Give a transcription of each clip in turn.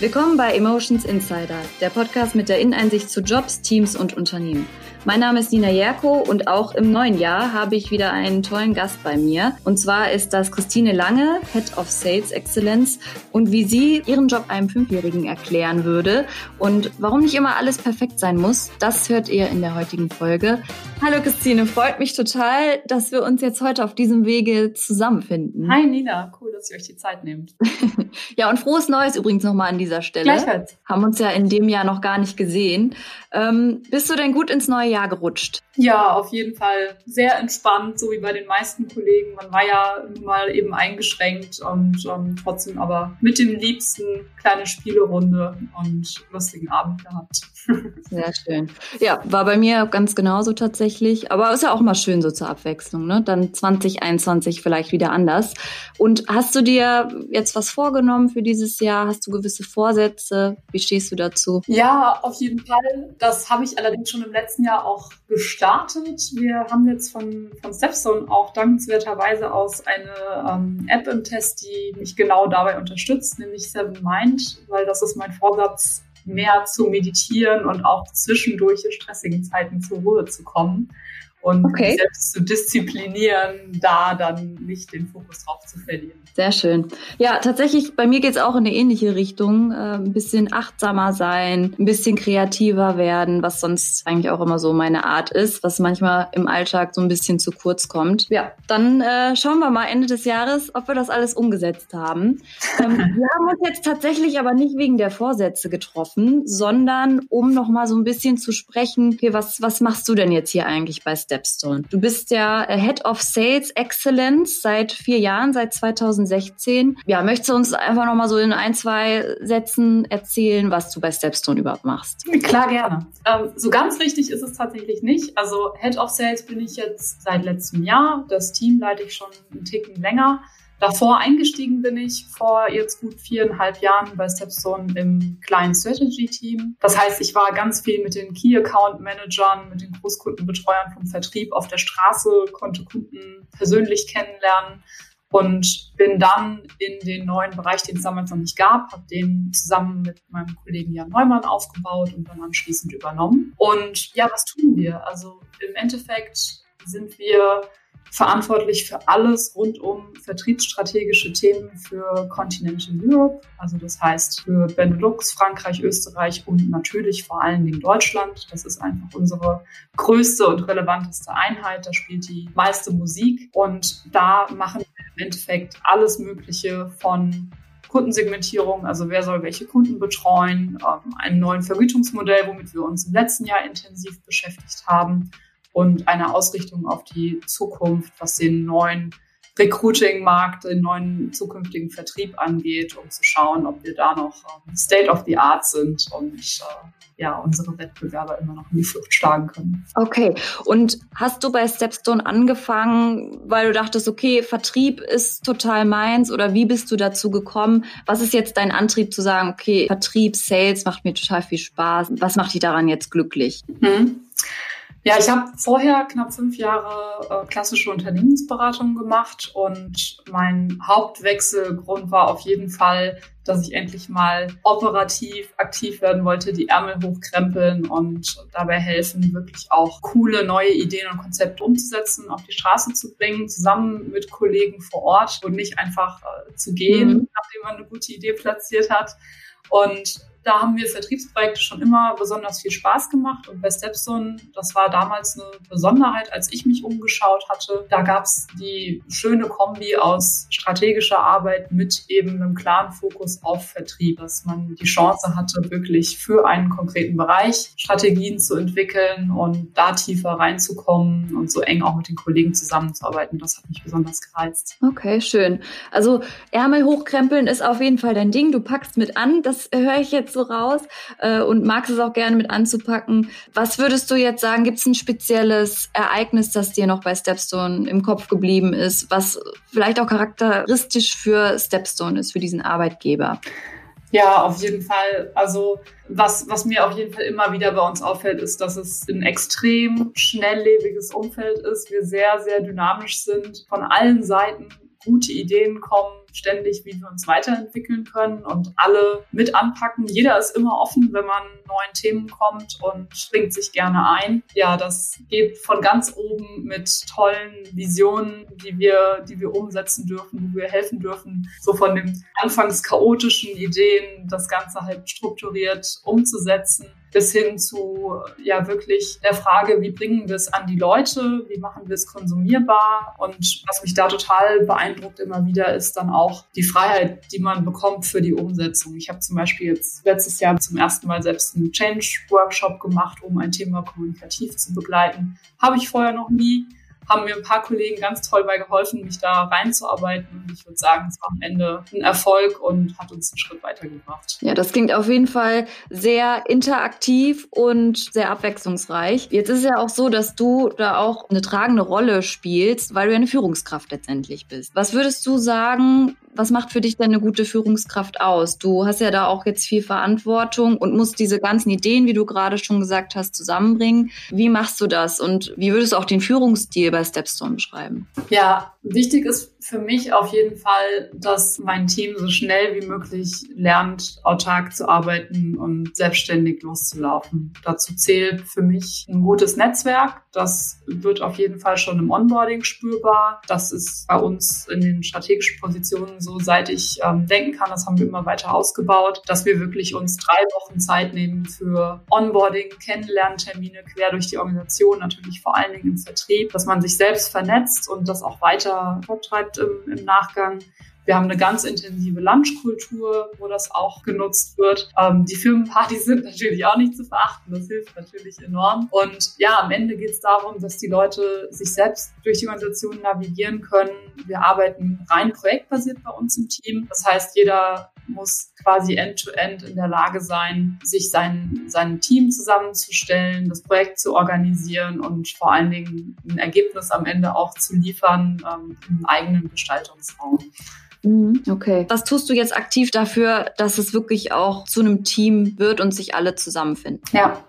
Willkommen bei Emotions Insider, der Podcast mit der Inneneinsicht zu Jobs, Teams und Unternehmen. Mein Name ist Nina Jerko und auch im neuen Jahr habe ich wieder einen tollen Gast bei mir. Und zwar ist das Christine Lange, Head of Sales Excellence und wie sie ihren Job einem Fünfjährigen erklären würde und warum nicht immer alles perfekt sein muss, das hört ihr in der heutigen Folge. Hallo Christine, freut mich total, dass wir uns jetzt heute auf diesem Wege zusammenfinden. Hi Nina, cool, dass ihr euch die Zeit nehmt. ja, und frohes Neues übrigens nochmal an dieser Stelle. Gleichfalls. Haben uns ja in dem Jahr noch gar nicht gesehen. Ähm, bist du denn gut ins neue Jahr gerutscht? Ja, auf jeden Fall sehr entspannt, so wie bei den meisten Kollegen. Man war ja nun mal eben eingeschränkt und ähm, trotzdem aber mit dem Liebsten kleine Spielerunde und lustigen Abend gehabt. Sehr schön. Ja, war bei mir ganz genauso tatsächlich. Aber ist ja auch mal schön so zur Abwechslung, ne? Dann 2021 vielleicht wieder anders. Und hast du dir jetzt was vorgenommen für dieses Jahr? Hast du gewisse Vorsätze? Wie stehst du dazu? Ja, auf jeden Fall. Das habe ich allerdings schon im letzten Jahr auch gestartet. Wir haben jetzt von, von Stepstone auch dankenswerterweise aus eine ähm, App im Test, die mich genau dabei unterstützt, nämlich Seven Mind, weil das ist mein Vorsatz, mehr zu meditieren und auch zwischendurch in stressigen Zeiten zur Ruhe zu kommen und okay. selbst zu disziplinieren, da dann nicht den Fokus drauf zu verlieren. Sehr schön. Ja, tatsächlich, bei mir geht es auch in eine ähnliche Richtung. Äh, ein bisschen achtsamer sein, ein bisschen kreativer werden, was sonst eigentlich auch immer so meine Art ist, was manchmal im Alltag so ein bisschen zu kurz kommt. Ja, dann äh, schauen wir mal Ende des Jahres, ob wir das alles umgesetzt haben. Ähm, wir haben uns jetzt tatsächlich aber nicht wegen der Vorsätze getroffen, sondern um nochmal so ein bisschen zu sprechen, okay, was, was machst du denn jetzt hier eigentlich bei Stepstone. Du bist ja äh, Head of Sales Excellence seit vier Jahren, seit 2016. Ja, möchtest du uns einfach noch mal so in ein, zwei Sätzen erzählen, was du bei Stepstone überhaupt machst? Klar, gerne. Ähm, so ganz richtig ist es tatsächlich nicht. Also Head of Sales bin ich jetzt seit letztem Jahr. Das Team leite ich schon einen Ticken länger. Davor eingestiegen bin ich vor jetzt gut viereinhalb Jahren bei Stepstone im kleinen Strategy Team. Das heißt, ich war ganz viel mit den Key Account Managern, mit den Großkundenbetreuern vom Vertrieb auf der Straße, konnte Kunden persönlich kennenlernen und bin dann in den neuen Bereich, den es damals noch nicht gab, habe den zusammen mit meinem Kollegen Jan Neumann aufgebaut und dann anschließend übernommen. Und ja, was tun wir? Also im Endeffekt sind wir verantwortlich für alles rund um vertriebsstrategische Themen für Continental Europe, also das heißt für Benelux, Frankreich, Österreich und natürlich vor allen Dingen Deutschland. Das ist einfach unsere größte und relevanteste Einheit. Da spielt die meiste Musik. Und da machen wir im Endeffekt alles Mögliche von Kundensegmentierung, also wer soll welche Kunden betreuen, ähm, einen neuen Vergütungsmodell, womit wir uns im letzten Jahr intensiv beschäftigt haben und eine Ausrichtung auf die Zukunft, was den neuen Recruiting-Markt, den neuen zukünftigen Vertrieb angeht, um zu schauen, ob wir da noch ähm, State of the Art sind und äh, ja, unsere Wettbewerber immer noch in die Flucht schlagen können. Okay. Und hast du bei Stepstone angefangen, weil du dachtest, okay, Vertrieb ist total meins oder wie bist du dazu gekommen? Was ist jetzt dein Antrieb zu sagen, okay, Vertrieb, Sales macht mir total viel Spaß. Was macht dich daran jetzt glücklich? Mhm. Ja, ich habe vorher knapp fünf Jahre äh, klassische Unternehmensberatung gemacht und mein Hauptwechselgrund war auf jeden Fall, dass ich endlich mal operativ aktiv werden wollte, die Ärmel hochkrempeln und dabei helfen, wirklich auch coole neue Ideen und Konzepte umzusetzen, auf die Straße zu bringen, zusammen mit Kollegen vor Ort und nicht einfach äh, zu gehen, mhm. nachdem man eine gute Idee platziert hat. Und da haben mir Vertriebsprojekte schon immer besonders viel Spaß gemacht. Und bei Stepstone, das war damals eine Besonderheit, als ich mich umgeschaut hatte. Da gab es die schöne Kombi aus strategischer Arbeit mit eben einem klaren Fokus auf Vertrieb, dass man die Chance hatte, wirklich für einen konkreten Bereich Strategien zu entwickeln und da tiefer reinzukommen und so eng auch mit den Kollegen zusammenzuarbeiten. Das hat mich besonders gereizt. Okay, schön. Also Ärmel hochkrempeln ist auf jeden Fall dein Ding. Du packst mit an. Das höre ich jetzt so raus äh, und magst es auch gerne mit anzupacken. Was würdest du jetzt sagen? Gibt es ein spezielles Ereignis, das dir noch bei Stepstone im Kopf geblieben ist, was vielleicht auch charakteristisch für Stepstone ist, für diesen Arbeitgeber? Ja, auf jeden Fall. Also was, was mir auf jeden Fall immer wieder bei uns auffällt, ist, dass es ein extrem schnelllebiges Umfeld ist. Wir sehr, sehr dynamisch sind, von allen Seiten gute Ideen kommen, ständig, wie wir uns weiterentwickeln können und alle mit anpacken. Jeder ist immer offen, wenn man neuen Themen kommt und bringt sich gerne ein. Ja, das geht von ganz oben mit tollen Visionen, die wir, die wir umsetzen dürfen, wo wir helfen dürfen, so von den anfangs chaotischen Ideen das Ganze halt strukturiert umzusetzen bis hin zu ja wirklich der Frage, wie bringen wir es an die Leute, wie machen wir es konsumierbar und was mich da total beeindruckt immer wieder ist dann auch die Freiheit, die man bekommt für die Umsetzung. Ich habe zum Beispiel jetzt letztes Jahr zum ersten Mal selbst einen Change-Workshop gemacht, um ein Thema kommunikativ zu begleiten. Habe ich vorher noch nie haben mir ein paar Kollegen ganz toll bei geholfen, mich da reinzuarbeiten. Und ich würde sagen, es war am Ende ein Erfolg und hat uns einen Schritt weitergebracht. Ja, das klingt auf jeden Fall sehr interaktiv und sehr abwechslungsreich. Jetzt ist es ja auch so, dass du da auch eine tragende Rolle spielst, weil du eine Führungskraft letztendlich bist. Was würdest du sagen, was macht für dich denn eine gute Führungskraft aus? Du hast ja da auch jetzt viel Verantwortung und musst diese ganzen Ideen, wie du gerade schon gesagt hast, zusammenbringen. Wie machst du das und wie würdest du auch den Führungsstil bei Stepstone beschreiben? Ja, wichtig ist für mich auf jeden Fall, dass mein Team so schnell wie möglich lernt, autark zu arbeiten und selbstständig loszulaufen. Dazu zählt für mich ein gutes Netzwerk. Das wird auf jeden Fall schon im Onboarding spürbar. Das ist bei uns in den strategischen Positionen so, seit ich ähm, denken kann, das haben wir immer weiter ausgebaut, dass wir wirklich uns drei Wochen Zeit nehmen für Onboarding, Kennenlerntermine quer durch die Organisation, natürlich vor allen Dingen im Vertrieb, dass man sich selbst vernetzt und das auch weiter forttreibt im, im Nachgang. Wir haben eine ganz intensive Lunchkultur, wo das auch genutzt wird. Ähm, die Firmenpartys sind natürlich auch nicht zu verachten. Das hilft natürlich enorm. Und ja, am Ende geht es darum, dass die Leute sich selbst durch die Organisation navigieren können. Wir arbeiten rein projektbasiert bei uns im Team. Das heißt, jeder muss quasi end-to-end -end in der Lage sein, sich sein, sein Team zusammenzustellen, das Projekt zu organisieren und vor allen Dingen ein Ergebnis am Ende auch zu liefern ähm, im eigenen Gestaltungsraum. Mhm, okay. Was tust du jetzt aktiv dafür, dass es wirklich auch zu einem Team wird und sich alle zusammenfinden? Ja,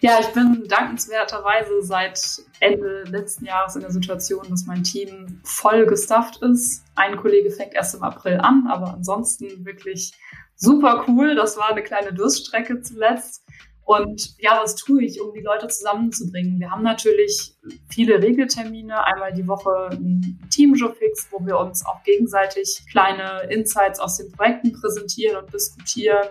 ja, ich bin dankenswerterweise seit Ende letzten Jahres in der Situation, dass mein Team voll gestafft ist. Ein Kollege fängt erst im April an, aber ansonsten wirklich super cool. Das war eine kleine Durststrecke zuletzt. Und ja, was tue ich, um die Leute zusammenzubringen? Wir haben natürlich viele Regeltermine, einmal die Woche ein Team-Job-Fix, wo wir uns auch gegenseitig kleine Insights aus den Projekten präsentieren und diskutieren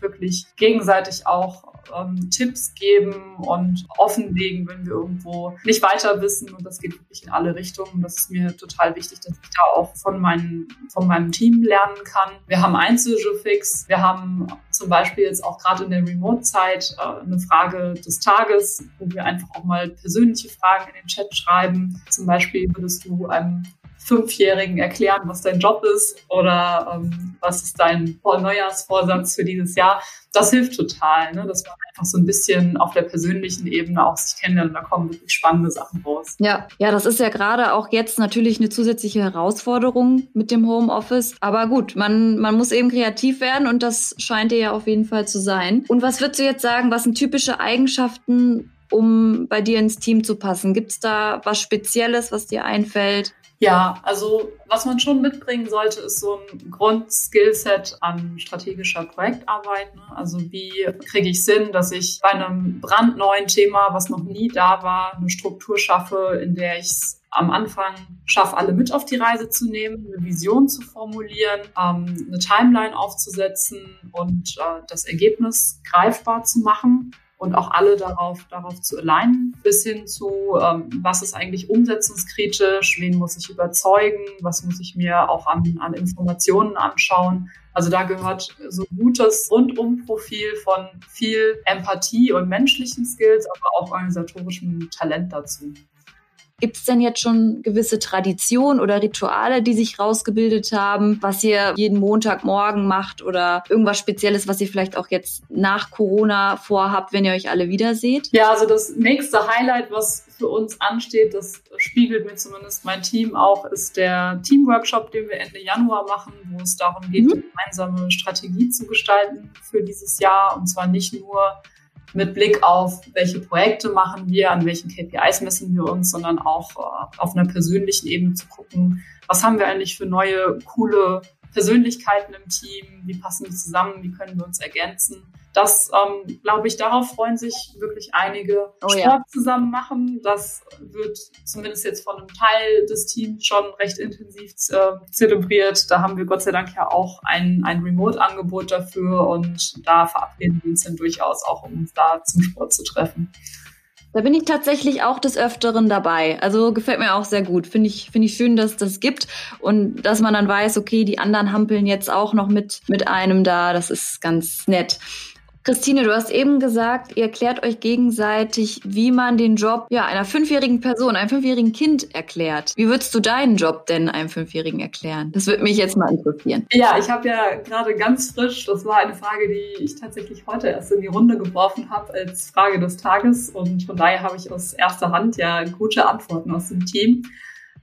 wirklich gegenseitig auch ähm, Tipps geben und offenlegen, wenn wir irgendwo nicht weiter wissen. Und das geht wirklich in alle Richtungen. Das ist mir total wichtig, dass ich da auch von, meinen, von meinem Team lernen kann. Wir haben Einzelfix. Wir haben zum Beispiel jetzt auch gerade in der Remote-Zeit äh, eine Frage des Tages, wo wir einfach auch mal persönliche Fragen in den Chat schreiben. Zum Beispiel würdest du einem Fünfjährigen erklären, was dein Job ist oder ähm, was ist dein Neujahrsvorsatz für dieses Jahr. Das hilft total, ne? dass man einfach so ein bisschen auf der persönlichen Ebene auch sich kennenlernt. Da kommen wirklich spannende Sachen raus. Ja, ja, das ist ja gerade auch jetzt natürlich eine zusätzliche Herausforderung mit dem Homeoffice. Aber gut, man, man muss eben kreativ werden und das scheint dir ja auf jeden Fall zu sein. Und was würdest du jetzt sagen, was sind typische Eigenschaften um bei dir ins Team zu passen? Gibt es da was Spezielles, was dir einfällt? Ja, also was man schon mitbringen sollte, ist so ein Grundskillset an strategischer Projektarbeit. Ne? Also wie kriege ich Sinn, dass ich bei einem brandneuen Thema, was noch nie da war, eine Struktur schaffe, in der ich es am Anfang schaffe, alle mit auf die Reise zu nehmen, eine Vision zu formulieren, ähm, eine Timeline aufzusetzen und äh, das Ergebnis greifbar zu machen und auch alle darauf, darauf zu alignen, bis hin zu, ähm, was ist eigentlich umsetzungskritisch, wen muss ich überzeugen, was muss ich mir auch an, an Informationen anschauen. Also da gehört so gutes Rundumprofil von viel Empathie und menschlichen Skills, aber auch organisatorischem Talent dazu. Gibt es denn jetzt schon gewisse Traditionen oder Rituale, die sich rausgebildet haben, was ihr jeden Montagmorgen macht oder irgendwas Spezielles, was ihr vielleicht auch jetzt nach Corona vorhabt, wenn ihr euch alle wiederseht? Ja, also das nächste Highlight, was für uns ansteht, das spiegelt mir zumindest mein Team auch, ist der Teamworkshop, den wir Ende Januar machen, wo es darum geht, mhm. gemeinsame Strategie zu gestalten für dieses Jahr. Und zwar nicht nur mit Blick auf, welche Projekte machen wir, an welchen KPIs messen wir uns, sondern auch äh, auf einer persönlichen Ebene zu gucken, was haben wir eigentlich für neue, coole Persönlichkeiten im Team, wie passen die zusammen, wie können wir uns ergänzen. Das, ähm, glaube ich, darauf freuen sich wirklich einige. Oh, Sport ja. zusammen machen, das wird zumindest jetzt von einem Teil des Teams schon recht intensiv äh, zelebriert. Da haben wir Gott sei Dank ja auch ein, ein Remote-Angebot dafür und da verabreden wir uns dann durchaus auch, um uns da zum Sport zu treffen. Da bin ich tatsächlich auch des Öfteren dabei. Also gefällt mir auch sehr gut. Finde ich, finde ich schön, dass das gibt und dass man dann weiß, okay, die anderen hampeln jetzt auch noch mit, mit einem da. Das ist ganz nett. Christine, du hast eben gesagt, ihr erklärt euch gegenseitig, wie man den Job ja, einer fünfjährigen Person, einem fünfjährigen Kind erklärt. Wie würdest du deinen Job denn einem Fünfjährigen erklären? Das würde mich jetzt mal interessieren. Ja, ich habe ja gerade ganz frisch, das war eine Frage, die ich tatsächlich heute erst in die Runde geworfen habe als Frage des Tages. Und von daher habe ich aus erster Hand ja gute Antworten aus dem Team.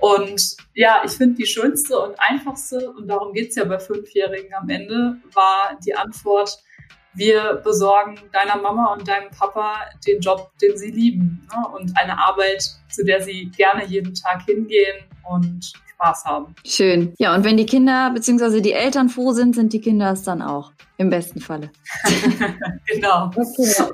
Und ja, ich finde die schönste und einfachste, und darum geht's ja bei Fünfjährigen am Ende, war die Antwort, wir besorgen deiner Mama und deinem Papa den Job, den sie lieben ne? und eine Arbeit, zu der sie gerne jeden Tag hingehen und Spaß haben. Schön. Ja, und wenn die Kinder bzw. die Eltern froh sind, sind die Kinder es dann auch. Im besten Falle. genau. Okay.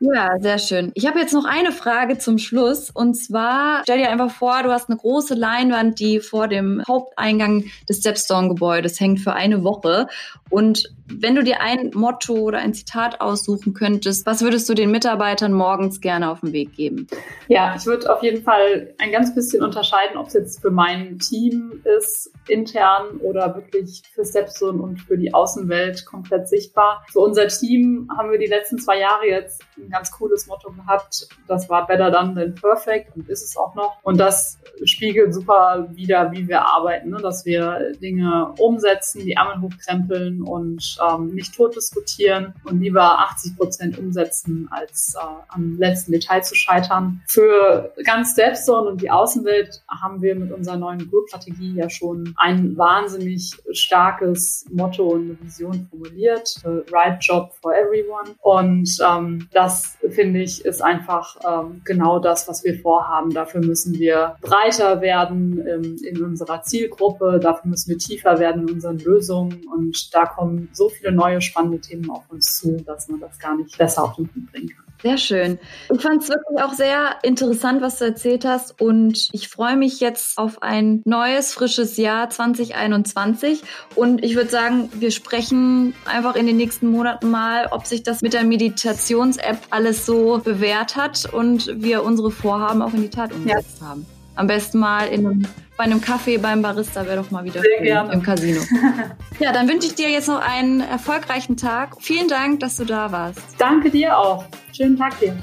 Ja, sehr schön. Ich habe jetzt noch eine Frage zum Schluss. Und zwar, stell dir einfach vor, du hast eine große Leinwand, die vor dem Haupteingang des Stepstone-Gebäudes hängt für eine Woche. Und wenn du dir ein Motto oder ein Zitat aussuchen könntest, was würdest du den Mitarbeitern morgens gerne auf den Weg geben? Ja, ich würde auf jeden Fall ein ganz bisschen unterscheiden, ob es jetzt für mein Team ist, intern oder wirklich für Stepstone und für die Außenwelt komplett sichtbar. Für unser Team haben wir die letzten zwei Jahre jetzt ein ganz cooles Motto gehabt. Das war Better Done Than Perfect und ist es auch noch. Und das spiegelt super wieder, wie wir arbeiten, ne? dass wir Dinge umsetzen, die Ärmel hochkrempeln und ähm, nicht tot diskutieren und lieber 80 Prozent umsetzen, als äh, am letzten Detail zu scheitern. Für ganz Stepstone und die Außenwelt haben wir mit unserer neuen Group-Strategie ja schon ein wahnsinnig starkes Motto und eine Vision formuliert. Right Job for Everyone. Und ähm, das, finde ich, ist einfach ähm, genau das, was wir vorhaben. Dafür müssen wir breiter werden ähm, in unserer Zielgruppe. Dafür müssen wir tiefer werden in unseren Lösungen. Und da kommen so viele neue spannende Themen auf uns zu, dass man das gar nicht besser auf den Punkt bringen kann. Sehr schön. Ich fand es wirklich auch sehr interessant, was du erzählt hast. Und ich freue mich jetzt auf ein neues, frisches Jahr 2021. Und ich würde sagen, wir sprechen einfach in den nächsten Monaten mal, ob sich das mit der Meditations-App alles so bewährt hat und wir unsere Vorhaben auch in die Tat umgesetzt ja. haben. Am besten mal in einem, bei einem Kaffee beim Barista wäre doch mal wieder gerne. im Casino. ja, dann wünsche ich dir jetzt noch einen erfolgreichen Tag. Vielen Dank, dass du da warst. Danke dir auch. Schönen Tag dir.